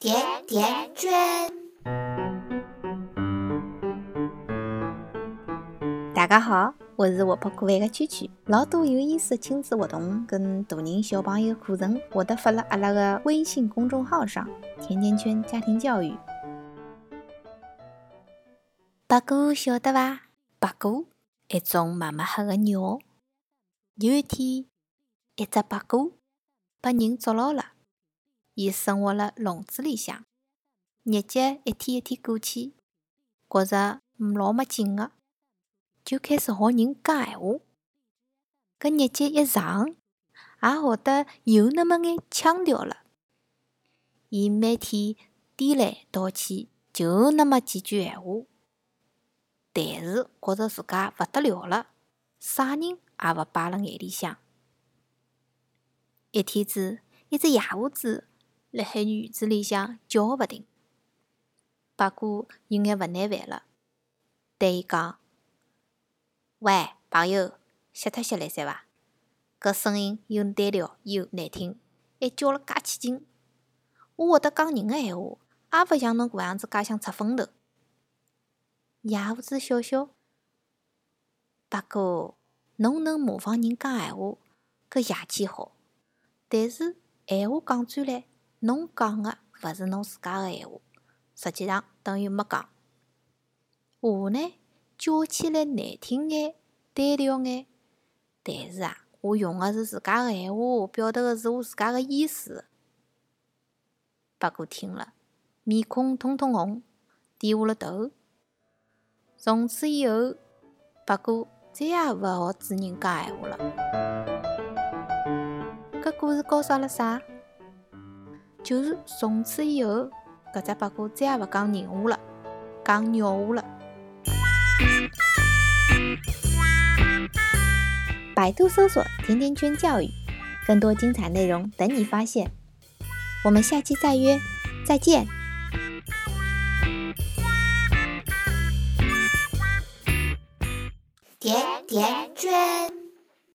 甜甜圈。大家好，我是活泼可爱的圈圈。老多有意思的亲子活动跟大人小朋友课程，会得发了阿拉个微信公众号上。甜甜圈家庭教育。八哥晓得伐？八哥，一种麻麻黑的鸟。有一天，一只八哥被人捉牢了。伊生活辣笼子里向，日节一天一天过去，觉着老没劲个，就开始学人讲闲话。搿日节一长，也学得有那么眼腔调了。伊每天颠来倒去，就那么几句闲话，但是觉着自家勿得了了，啥人也勿摆辣眼里向。一天子，一只野兔子。辣海院子里向叫个勿停，八哥有眼勿耐烦了，对伊讲：“喂，朋友，歇脱歇来塞伐？搿声音又单调又难听，还叫了介起劲。我会得讲人个闲话，也勿像侬搿样子介想出风头。”野胡子笑笑：“八哥，侬能模仿人讲闲话，搿邪气好，但是闲话讲转来。”侬讲个勿是侬自家个闲话，实际上等于没讲。话呢叫起来难听眼、单调眼，但是啊，我用个是自家个闲话，表达个是我自家个意思。八哥听了，面孔通通红，低下了头。从此以后，八哥再也勿学主人讲闲话了。搿故事教啥了啥？就是从此以后，搿只八哥再也勿讲人话了，讲鸟话了。百度搜索“甜甜圈教育”，更多精彩内容等你发现。我们下期再约，再见。甜甜圈。